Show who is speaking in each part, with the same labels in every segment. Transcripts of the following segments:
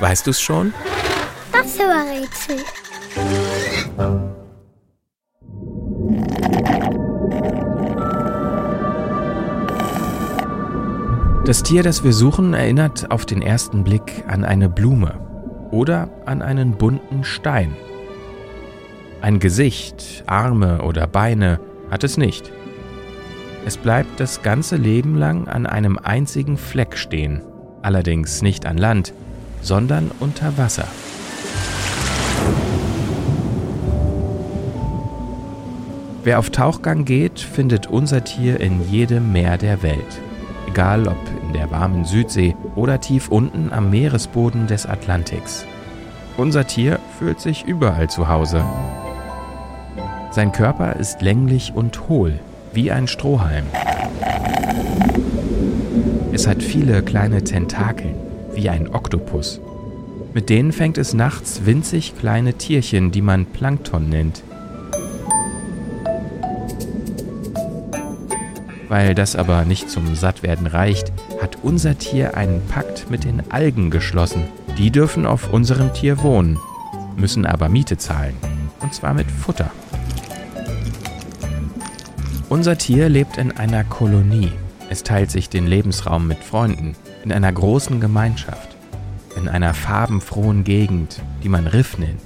Speaker 1: Weißt du's schon?
Speaker 2: Das Rätsel.
Speaker 1: Das Tier, das wir suchen, erinnert auf den ersten Blick an eine Blume oder an einen bunten Stein. Ein Gesicht, Arme oder Beine hat es nicht. Es bleibt das ganze Leben lang an einem einzigen Fleck stehen, allerdings nicht an Land, sondern unter Wasser. Wer auf Tauchgang geht, findet unser Tier in jedem Meer der Welt. Egal ob in der warmen Südsee oder tief unten am Meeresboden des Atlantiks. Unser Tier fühlt sich überall zu Hause. Sein Körper ist länglich und hohl, wie ein Strohhalm. Hat viele kleine Tentakeln, wie ein Oktopus. Mit denen fängt es nachts winzig kleine Tierchen, die man Plankton nennt. Weil das aber nicht zum Sattwerden reicht, hat unser Tier einen Pakt mit den Algen geschlossen. Die dürfen auf unserem Tier wohnen, müssen aber Miete zahlen. Und zwar mit Futter. Unser Tier lebt in einer Kolonie. Es teilt sich den Lebensraum mit Freunden, in einer großen Gemeinschaft, in einer farbenfrohen Gegend, die man Riff nennt.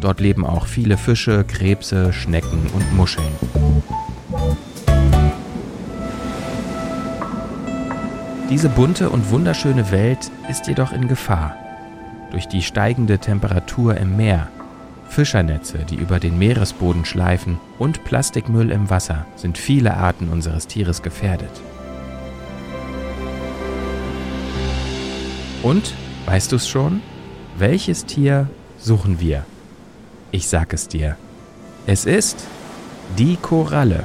Speaker 1: Dort leben auch viele Fische, Krebse, Schnecken und Muscheln. Diese bunte und wunderschöne Welt ist jedoch in Gefahr. Durch die steigende Temperatur im Meer, Fischernetze, die über den Meeresboden schleifen und Plastikmüll im Wasser sind viele Arten unseres Tieres gefährdet. Und, weißt du's schon? Welches Tier suchen wir? Ich sag es dir. Es ist die Koralle.